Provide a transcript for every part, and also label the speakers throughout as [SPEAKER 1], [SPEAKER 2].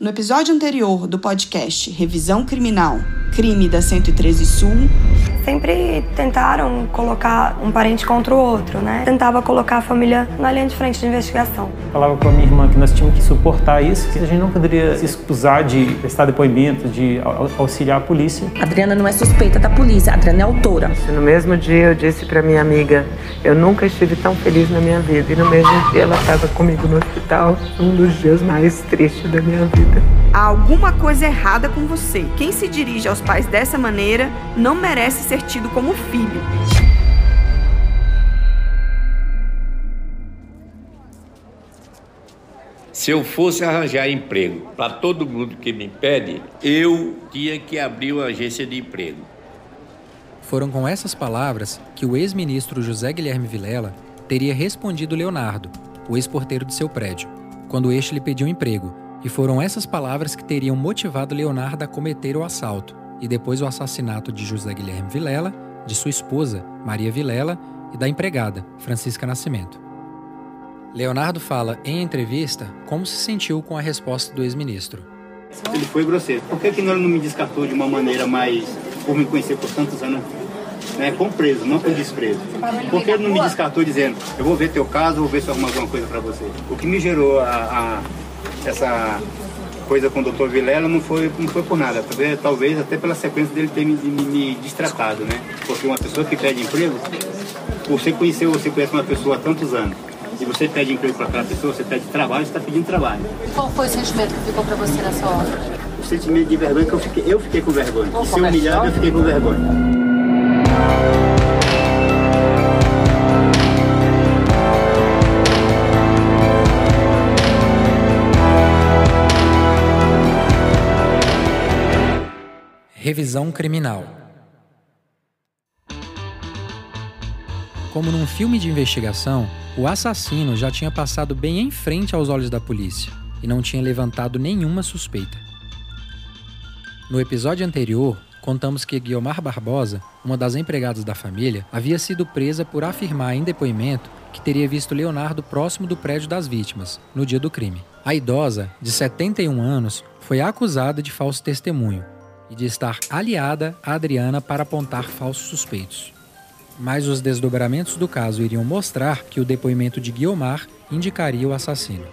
[SPEAKER 1] No episódio anterior do podcast Revisão Criminal, Crime da 113 Sul,
[SPEAKER 2] sempre tentaram colocar um parente contra o outro, né? Tentava colocar a família na linha de frente de investigação.
[SPEAKER 3] Falava com a minha irmã que nós tínhamos que suportar isso, que a gente não poderia se excusar de prestar depoimento, de auxiliar a polícia.
[SPEAKER 4] Adriana não é suspeita da polícia, Adriana é autora.
[SPEAKER 5] No mesmo dia eu disse para minha amiga, eu nunca estive tão feliz na minha vida. E no mesmo dia ela estava comigo no hospital, um dos dias mais tristes da minha vida.
[SPEAKER 1] Há alguma coisa errada com você. Quem se dirige aos pais dessa maneira não merece ser tido como filho.
[SPEAKER 6] Se eu fosse arranjar emprego para todo mundo que me pede, eu tinha que abrir uma agência de emprego.
[SPEAKER 7] Foram com essas palavras que o ex-ministro José Guilherme Vilela teria respondido Leonardo, o ex-porteiro de seu prédio, quando este lhe pediu emprego, e foram essas palavras que teriam motivado Leonardo a cometer o assalto e depois o assassinato de José Guilherme Vilela, de sua esposa, Maria Vilela, e da empregada, Francisca Nascimento. Leonardo fala em entrevista como se sentiu com a resposta do ex-ministro.
[SPEAKER 8] Ele foi grosseiro. Por que, que ele não me descartou de uma maneira mais. por me conhecer por tantos anos? Né, com preso, não com desprezo. Por que ele não me descartou dizendo, eu vou ver teu caso, vou ver se eu arrumo alguma coisa para você? O que me gerou a, a, essa coisa com o doutor Vilela não foi, não foi por nada, talvez, talvez até pela sequência dele ter me, me, me destratado, né? Porque uma pessoa que pede emprego, você conheceu, você conhece uma pessoa há tantos anos, e você pede emprego para aquela pessoa, você pede trabalho, você está pedindo trabalho.
[SPEAKER 9] Qual foi o sentimento que ficou para você na sua hora?
[SPEAKER 8] O sentimento de vergonha que eu fiquei, eu fiquei com vergonha. De ser humilhado, eu fiquei com vergonha.
[SPEAKER 7] Revisão criminal. Como num filme de investigação, o assassino já tinha passado bem em frente aos olhos da polícia e não tinha levantado nenhuma suspeita. No episódio anterior, contamos que Guiomar Barbosa, uma das empregadas da família, havia sido presa por afirmar em depoimento que teria visto Leonardo próximo do prédio das vítimas, no dia do crime. A idosa, de 71 anos, foi acusada de falso testemunho e de estar aliada a Adriana para apontar falsos suspeitos. Mas os desdobramentos do caso iriam mostrar que o depoimento de Guiomar indicaria o assassino.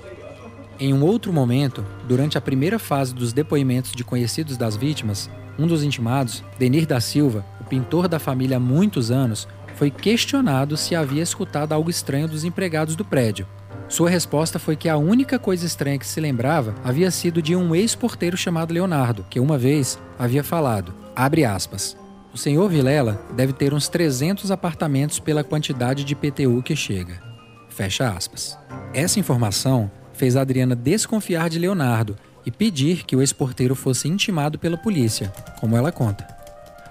[SPEAKER 7] Em um outro momento, durante a primeira fase dos depoimentos de conhecidos das vítimas, um dos intimados, Denir da Silva, o pintor da família há muitos anos, foi questionado se havia escutado algo estranho dos empregados do prédio sua resposta foi que a única coisa estranha que se lembrava havia sido de um ex-porteiro chamado Leonardo, que uma vez havia falado, abre aspas, o senhor Vilela deve ter uns 300 apartamentos pela quantidade de PTU que chega. Fecha aspas. Essa informação fez Adriana desconfiar de Leonardo e pedir que o ex-porteiro fosse intimado pela polícia, como ela conta.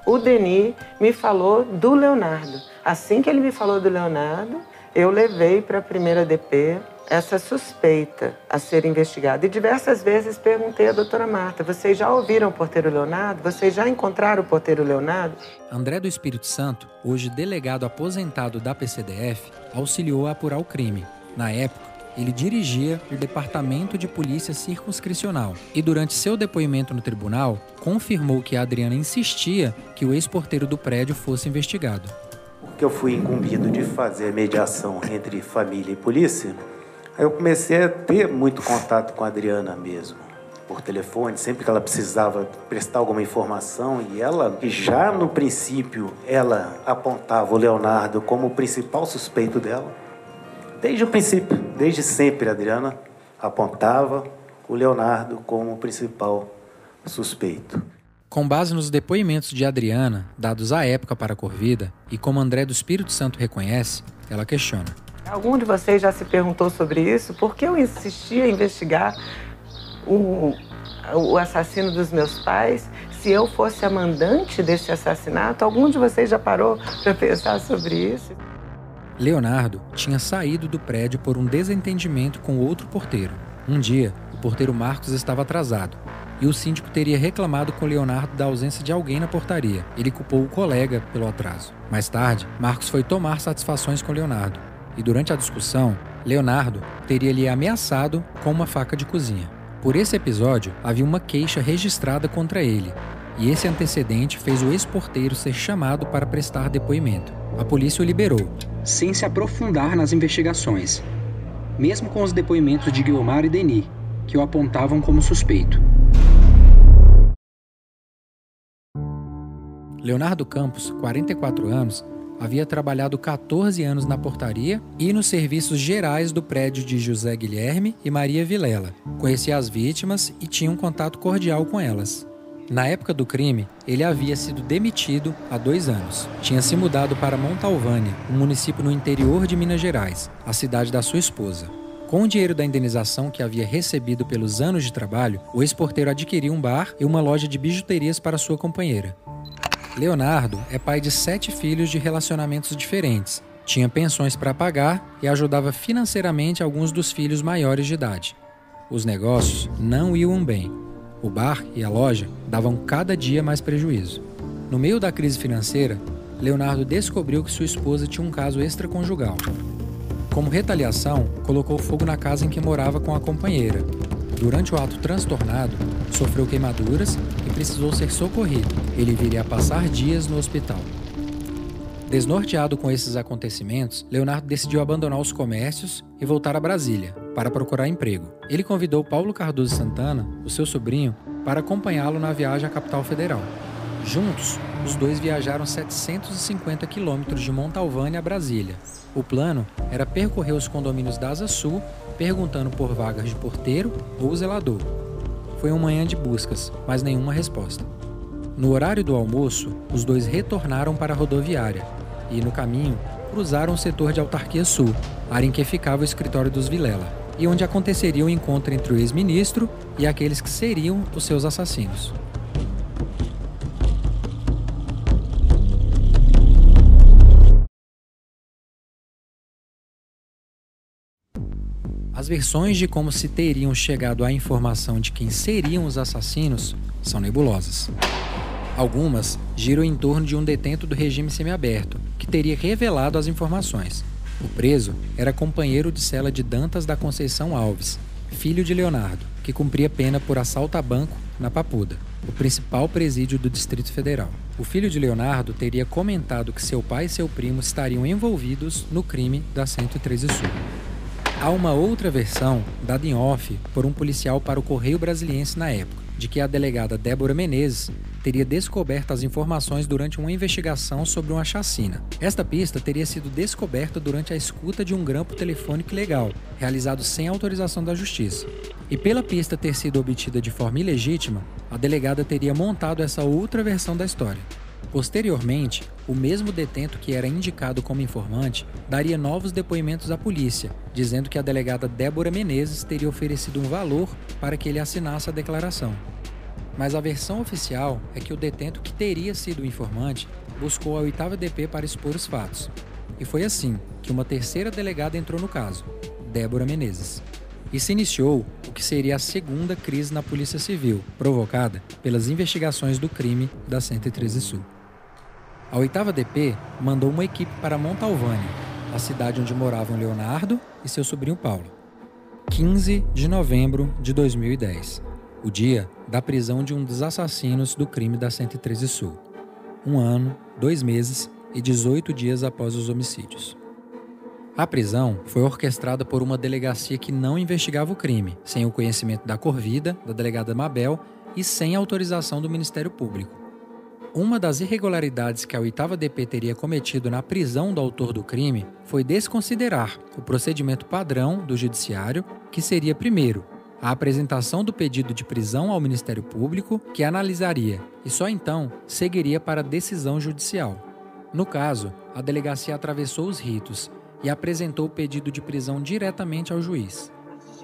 [SPEAKER 5] O Denis me falou do Leonardo. Assim que ele me falou do Leonardo, eu levei para a primeira DP essa suspeita a ser investigada. E diversas vezes perguntei à doutora Marta: vocês já ouviram o porteiro Leonardo? Vocês já encontraram o porteiro Leonardo?
[SPEAKER 7] André do Espírito Santo, hoje delegado aposentado da PCDF, auxiliou a apurar o crime. Na época, ele dirigia o Departamento de Polícia Circunscricional e, durante seu depoimento no tribunal, confirmou que a Adriana insistia que o ex-porteiro do prédio fosse investigado
[SPEAKER 10] que eu fui incumbido de fazer mediação entre família e polícia, aí eu comecei a ter muito contato com a Adriana mesmo, por telefone, sempre que ela precisava prestar alguma informação, e ela, já no princípio, ela apontava o Leonardo como o principal suspeito dela. Desde o princípio, desde sempre, a Adriana apontava o Leonardo como o principal suspeito.
[SPEAKER 7] Com base nos depoimentos de Adriana, dados à época para a Corvida, e como André do Espírito Santo reconhece, ela questiona.
[SPEAKER 5] Algum de vocês já se perguntou sobre isso? Por que eu insistia em investigar o, o assassino dos meus pais se eu fosse a mandante desse assassinato? Algum de vocês já parou para pensar sobre isso?
[SPEAKER 7] Leonardo tinha saído do prédio por um desentendimento com outro porteiro. Um dia, o porteiro Marcos estava atrasado e o síndico teria reclamado com Leonardo da ausência de alguém na portaria. Ele culpou o colega pelo atraso. Mais tarde, Marcos foi tomar satisfações com Leonardo e durante a discussão, Leonardo teria lhe ameaçado com uma faca de cozinha. Por esse episódio, havia uma queixa registrada contra ele, e esse antecedente fez o ex-porteiro ser chamado para prestar depoimento. A polícia o liberou.
[SPEAKER 11] Sem se aprofundar nas investigações, mesmo com os depoimentos de Guilmar e Denis, que o apontavam como suspeito.
[SPEAKER 7] Leonardo Campos, 44 anos, havia trabalhado 14 anos na portaria e nos serviços gerais do prédio de José Guilherme e Maria Vilela. Conhecia as vítimas e tinha um contato cordial com elas. Na época do crime, ele havia sido demitido há dois anos. Tinha se mudado para Montalvânia, um município no interior de Minas Gerais, a cidade da sua esposa. Com o dinheiro da indenização que havia recebido pelos anos de trabalho, o ex-porteiro adquiriu um bar e uma loja de bijuterias para sua companheira. Leonardo é pai de sete filhos de relacionamentos diferentes. Tinha pensões para pagar e ajudava financeiramente alguns dos filhos maiores de idade. Os negócios não iam bem o bar e a loja davam cada dia mais prejuízo. No meio da crise financeira, Leonardo descobriu que sua esposa tinha um caso extraconjugal. Como retaliação, colocou fogo na casa em que morava com a companheira. Durante o ato transtornado, sofreu queimaduras precisou ser socorrido. Ele viria a passar dias no hospital. Desnorteado com esses acontecimentos, Leonardo decidiu abandonar os comércios e voltar a Brasília para procurar emprego. Ele convidou Paulo Cardoso Santana, o seu sobrinho, para acompanhá-lo na viagem à capital federal. Juntos, os dois viajaram 750 quilômetros de Montalvânia a Brasília. O plano era percorrer os condomínios da Asa Sul, perguntando por vagas de porteiro ou zelador. Foi uma manhã de buscas, mas nenhuma resposta. No horário do almoço, os dois retornaram para a rodoviária e, no caminho, cruzaram o setor de Autarquia Sul, área em que ficava o escritório dos Vilela, e onde aconteceria o encontro entre o ex-ministro e aqueles que seriam os seus assassinos. As versões de como se teriam chegado à informação de quem seriam os assassinos são nebulosas. Algumas giram em torno de um detento do regime semiaberto, que teria revelado as informações. O preso era companheiro de cela de Dantas da Conceição Alves, filho de Leonardo, que cumpria pena por assalto a banco na Papuda, o principal presídio do Distrito Federal. O filho de Leonardo teria comentado que seu pai e seu primo estariam envolvidos no crime da 113 Sul. Há uma outra versão, dada em off por um policial para o Correio Brasiliense na época, de que a delegada Débora Menezes teria descoberto as informações durante uma investigação sobre uma chacina. Esta pista teria sido descoberta durante a escuta de um grampo telefônico ilegal, realizado sem autorização da justiça. E pela pista ter sido obtida de forma ilegítima, a delegada teria montado essa outra versão da história. Posteriormente, o mesmo detento que era indicado como informante daria novos depoimentos à polícia, dizendo que a delegada Débora Menezes teria oferecido um valor para que ele assinasse a declaração. Mas a versão oficial é que o detento que teria sido o informante buscou a oitava DP para expor os fatos. E foi assim que uma terceira delegada entrou no caso, Débora Menezes. E se iniciou o que seria a segunda crise na Polícia Civil, provocada pelas investigações do crime da 113 Sul. A oitava DP mandou uma equipe para Montalvânia, a cidade onde moravam Leonardo e seu sobrinho Paulo. 15 de novembro de 2010, o dia da prisão de um dos assassinos do crime da 113 Sul. Um ano, dois meses e 18 dias após os homicídios. A prisão foi orquestrada por uma delegacia que não investigava o crime, sem o conhecimento da Corvida, da delegada Mabel e sem autorização do Ministério Público. Uma das irregularidades que a oitava DP teria cometido na prisão do autor do crime foi desconsiderar o procedimento padrão do Judiciário, que seria, primeiro, a apresentação do pedido de prisão ao Ministério Público, que analisaria e só então seguiria para decisão judicial. No caso, a delegacia atravessou os ritos e apresentou o pedido de prisão diretamente ao juiz.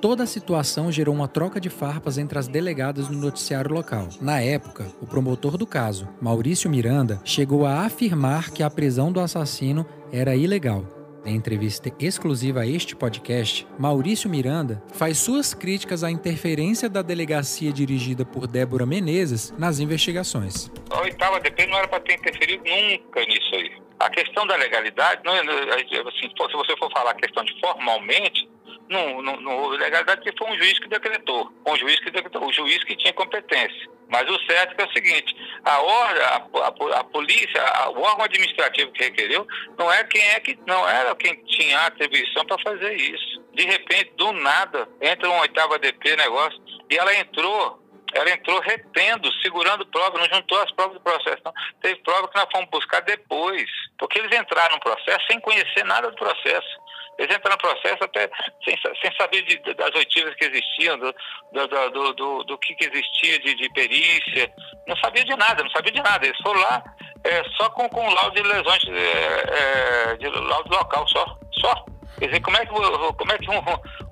[SPEAKER 7] Toda a situação gerou uma troca de farpas entre as delegadas no noticiário local. Na época, o promotor do caso, Maurício Miranda, chegou a afirmar que a prisão do assassino era ilegal. Em entrevista exclusiva a este podcast, Maurício Miranda faz suas críticas à interferência da delegacia dirigida por Débora Menezes nas investigações.
[SPEAKER 12] A oitava DP não era para ter interferido nunca nisso aí. A questão da legalidade, não, é, assim, se você for falar a questão de formalmente, não, não, não houve ilegalidade porque foi um juiz que decretou. Um juiz que decretou, o juiz que tinha competência. Mas o certo é o seguinte, a, hora, a, a, a polícia, a, o órgão administrativo que requereu, não é quem é que não era quem tinha a atribuição para fazer isso. De repente, do nada, entra um oitavo ADP negócio, e ela entrou ela entrou retendo, segurando provas, não juntou as provas do processo, não. Teve prova que nós fomos buscar depois, porque eles entraram no processo sem conhecer nada do processo. Eles entraram no processo até sem, sem saber de, das oitivas que existiam, do, do, do, do, do que, que existia de, de perícia. Não sabia de nada, não sabia de nada. Eles foram lá é, só com, com laudo de lesões, é, é, de laudo local, só. Só. Quer dizer, como é que, como é que um,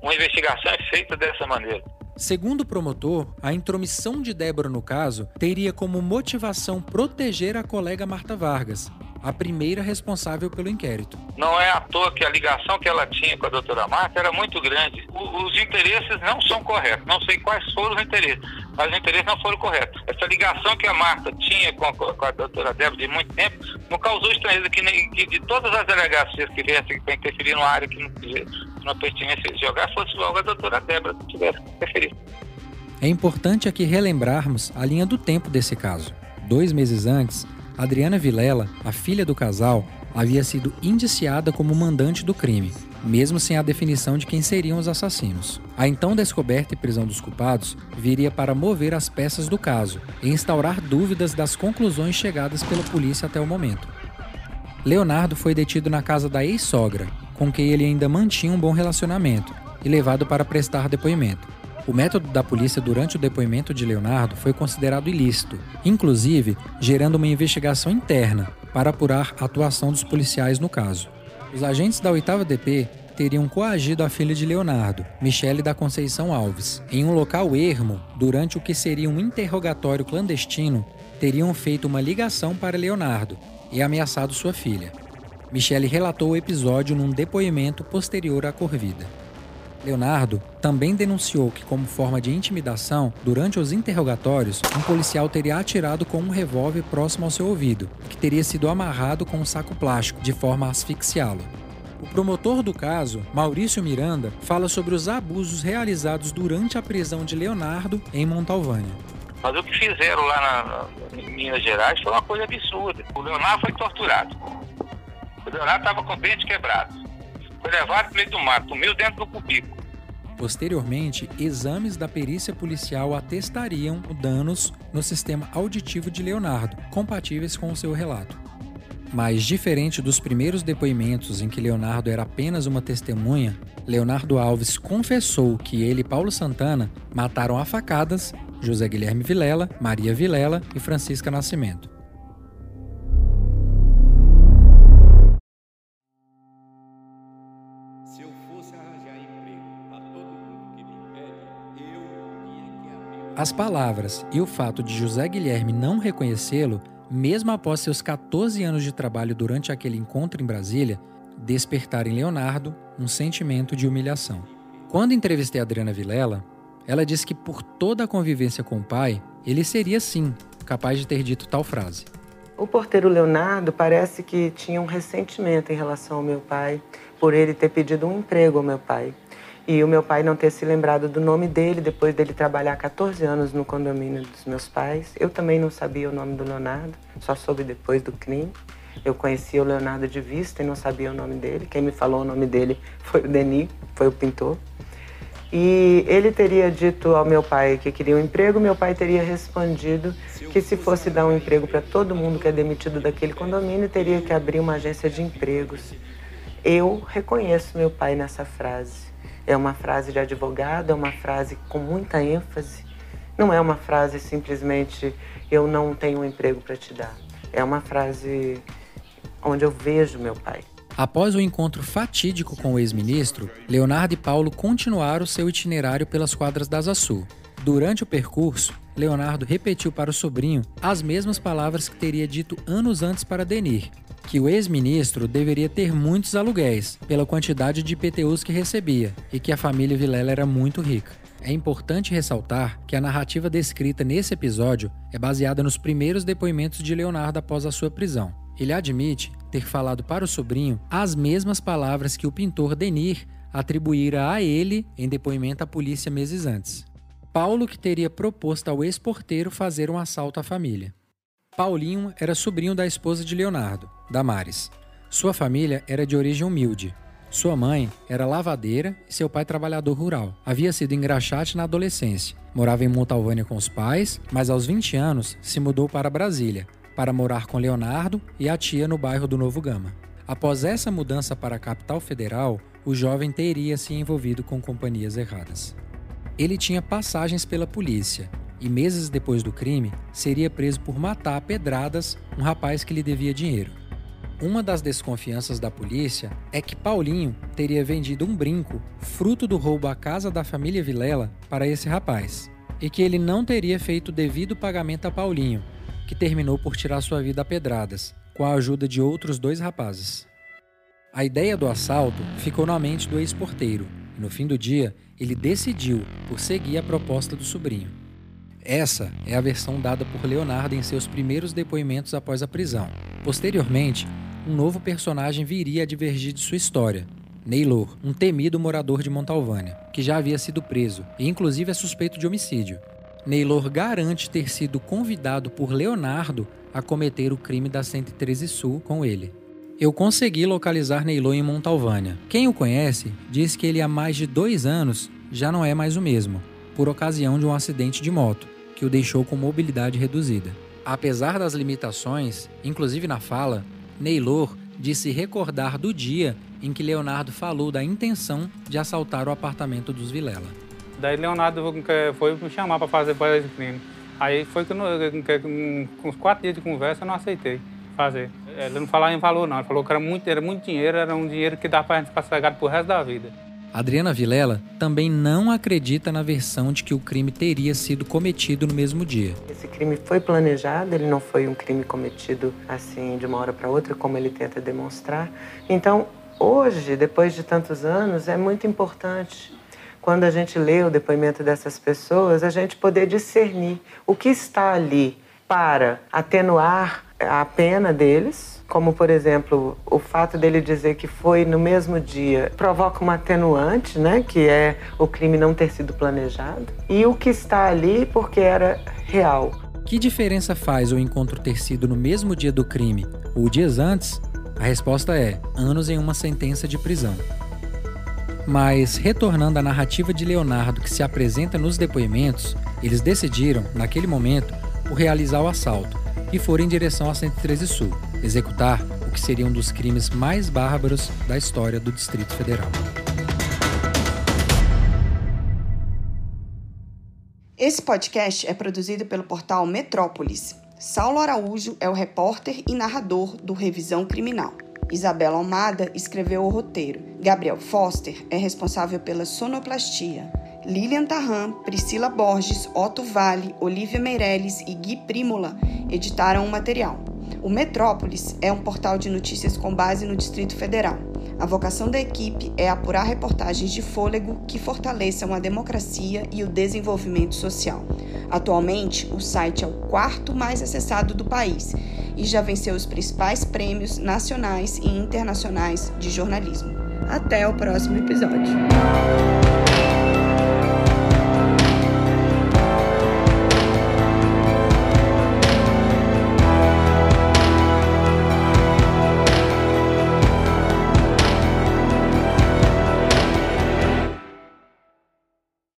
[SPEAKER 12] uma investigação é feita dessa maneira?
[SPEAKER 7] Segundo o promotor, a intromissão de Débora no caso teria como motivação proteger a colega Marta Vargas, a primeira responsável pelo inquérito.
[SPEAKER 12] Não é à toa que a ligação que ela tinha com a doutora Marta era muito grande. Os interesses não são corretos. Não sei quais foram os interesses, mas os interesses não foram corretos. Essa ligação que a Marta tinha com a, com a doutora Débora de muito tempo não causou estranheza que, nem, que de todas as delegacias que viessem para interferir numa área que não, que não pertinesse jogar, fosse logo a doutora Débora que tivesse interferir.
[SPEAKER 7] É importante aqui relembrarmos a linha do tempo desse caso. Dois meses antes, Adriana Vilela, a filha do casal, havia sido indiciada como mandante do crime, mesmo sem a definição de quem seriam os assassinos. A então descoberta e prisão dos culpados viria para mover as peças do caso e instaurar dúvidas das conclusões chegadas pela polícia até o momento. Leonardo foi detido na casa da ex-sogra, com quem ele ainda mantinha um bom relacionamento, e levado para prestar depoimento. O método da polícia durante o depoimento de Leonardo foi considerado ilícito, inclusive gerando uma investigação interna para apurar a atuação dos policiais no caso. Os agentes da 8 DP teriam coagido a filha de Leonardo, Michele da Conceição Alves, em um local ermo durante o que seria um interrogatório clandestino, teriam feito uma ligação para Leonardo e ameaçado sua filha. Michele relatou o episódio num depoimento posterior à corrida. Leonardo também denunciou que, como forma de intimidação, durante os interrogatórios, um policial teria atirado com um revólver próximo ao seu ouvido, que teria sido amarrado com um saco plástico, de forma a asfixiá-lo. O promotor do caso, Maurício Miranda, fala sobre os abusos realizados durante a prisão de Leonardo em Montalvânia.
[SPEAKER 12] Mas o que fizeram lá na, em Minas Gerais foi uma coisa absurda. O Leonardo foi torturado. O Leonardo estava com o dente quebrado. Foi levado para o meio do mato, sumiu dentro do cubículo.
[SPEAKER 7] Posteriormente, exames da perícia policial atestariam danos no sistema auditivo de Leonardo, compatíveis com o seu relato. Mas, diferente dos primeiros depoimentos em que Leonardo era apenas uma testemunha, Leonardo Alves confessou que ele e Paulo Santana mataram a facadas José Guilherme Vilela, Maria Vilela e Francisca Nascimento. As palavras e o fato de José Guilherme não reconhecê-lo, mesmo após seus 14 anos de trabalho durante aquele encontro em Brasília, despertaram em Leonardo um sentimento de humilhação. Quando entrevistei a Adriana Vilela, ela disse que por toda a convivência com o pai, ele seria sim capaz de ter dito tal frase.
[SPEAKER 5] O porteiro Leonardo parece que tinha um ressentimento em relação ao meu pai, por ele ter pedido um emprego ao meu pai. E o meu pai não ter se lembrado do nome dele depois dele trabalhar 14 anos no condomínio dos meus pais. Eu também não sabia o nome do Leonardo, só soube depois do crime. Eu conhecia o Leonardo de vista e não sabia o nome dele. Quem me falou o nome dele foi o Denis, foi o pintor. E ele teria dito ao meu pai que queria um emprego, meu pai teria respondido que se fosse dar um emprego para todo mundo que é demitido daquele condomínio, teria que abrir uma agência de empregos. Eu reconheço meu pai nessa frase. É uma frase de advogado, é uma frase com muita ênfase. Não é uma frase simplesmente eu não tenho um emprego para te dar. É uma frase onde eu vejo meu pai.
[SPEAKER 7] Após o encontro fatídico com o ex-ministro, Leonardo e Paulo continuaram seu itinerário pelas quadras da Asa Sul. Durante o percurso, Leonardo repetiu para o sobrinho as mesmas palavras que teria dito anos antes para Denir, que o ex-ministro deveria ter muitos aluguéis, pela quantidade de IPTUs que recebia, e que a família Vilela era muito rica. É importante ressaltar que a narrativa descrita nesse episódio é baseada nos primeiros depoimentos de Leonardo após a sua prisão. Ele admite ter falado para o sobrinho as mesmas palavras que o pintor Denir atribuíra a ele em depoimento à polícia meses antes. Paulo que teria proposto ao ex-porteiro fazer um assalto à família. Paulinho era sobrinho da esposa de Leonardo, Damares. Sua família era de origem humilde. Sua mãe era lavadeira e seu pai trabalhador rural. Havia sido engraxate na adolescência. Morava em Montalvânia com os pais, mas aos 20 anos se mudou para Brasília, para morar com Leonardo e a tia no bairro do Novo Gama. Após essa mudança para a capital federal, o jovem teria se envolvido com companhias erradas. Ele tinha passagens pela polícia e, meses depois do crime, seria preso por matar a pedradas um rapaz que lhe devia dinheiro. Uma das desconfianças da polícia é que Paulinho teria vendido um brinco, fruto do roubo à casa da família Vilela, para esse rapaz, e que ele não teria feito o devido pagamento a Paulinho, que terminou por tirar sua vida a pedradas, com a ajuda de outros dois rapazes. A ideia do assalto ficou na mente do ex-porteiro, e no fim do dia ele decidiu por seguir a proposta do sobrinho. Essa é a versão dada por Leonardo em seus primeiros depoimentos após a prisão. Posteriormente, um novo personagem viria a divergir de sua história. Neylor, um temido morador de Montalvânia, que já havia sido preso e inclusive é suspeito de homicídio. Neylor garante ter sido convidado por Leonardo a cometer o crime da 113 Sul com ele. Eu consegui localizar Neylor em Montalvânia. Quem o conhece diz que ele há mais de dois anos já não é mais o mesmo, por ocasião de um acidente de moto, que o deixou com mobilidade reduzida. Apesar das limitações, inclusive na fala, Neylor disse recordar do dia em que Leonardo falou da intenção de assaltar o apartamento dos Vilela.
[SPEAKER 13] Daí Leonardo foi me chamar para fazer esse crime. Aí foi que, com uns quatro dias de conversa eu não aceitei fazer. Ele não falava em valor não, ele falou que era muito, era muito dinheiro, era um dinheiro que dá para a gente ficar cegado pro resto da vida.
[SPEAKER 7] Adriana Vilela também não acredita na versão de que o crime teria sido cometido no mesmo dia.
[SPEAKER 5] Esse crime foi planejado, ele não foi um crime cometido assim de uma hora para outra, como ele tenta demonstrar. Então, hoje, depois de tantos anos, é muito importante quando a gente lê o depoimento dessas pessoas, a gente poder discernir o que está ali para atenuar a pena deles como por exemplo o fato dele dizer que foi no mesmo dia, provoca uma atenuante, né, que é o crime não ter sido planejado, e o que está ali porque era real.
[SPEAKER 7] Que diferença faz o encontro ter sido no mesmo dia do crime ou dias antes? A resposta é anos em uma sentença de prisão. Mas, retornando à narrativa de Leonardo que se apresenta nos depoimentos, eles decidiram, naquele momento, por realizar o assalto e foram em direção à 113 Sul, executar o que seria um dos crimes mais bárbaros da história do Distrito Federal.
[SPEAKER 1] Esse podcast é produzido pelo portal Metrópolis. Saulo Araújo é o repórter e narrador do Revisão Criminal. Isabela Almada escreveu o roteiro. Gabriel Foster é responsável pela sonoplastia. Lilian Tarran, Priscila Borges, Otto Vale, Olivia Meirelles e Gui Primola editaram o material. O Metrópolis é um portal de notícias com base no Distrito Federal. A vocação da equipe é apurar reportagens de fôlego que fortaleçam a democracia e o desenvolvimento social. Atualmente, o site é o quarto mais acessado do país e já venceu os principais prêmios nacionais e internacionais de jornalismo. Até o próximo episódio.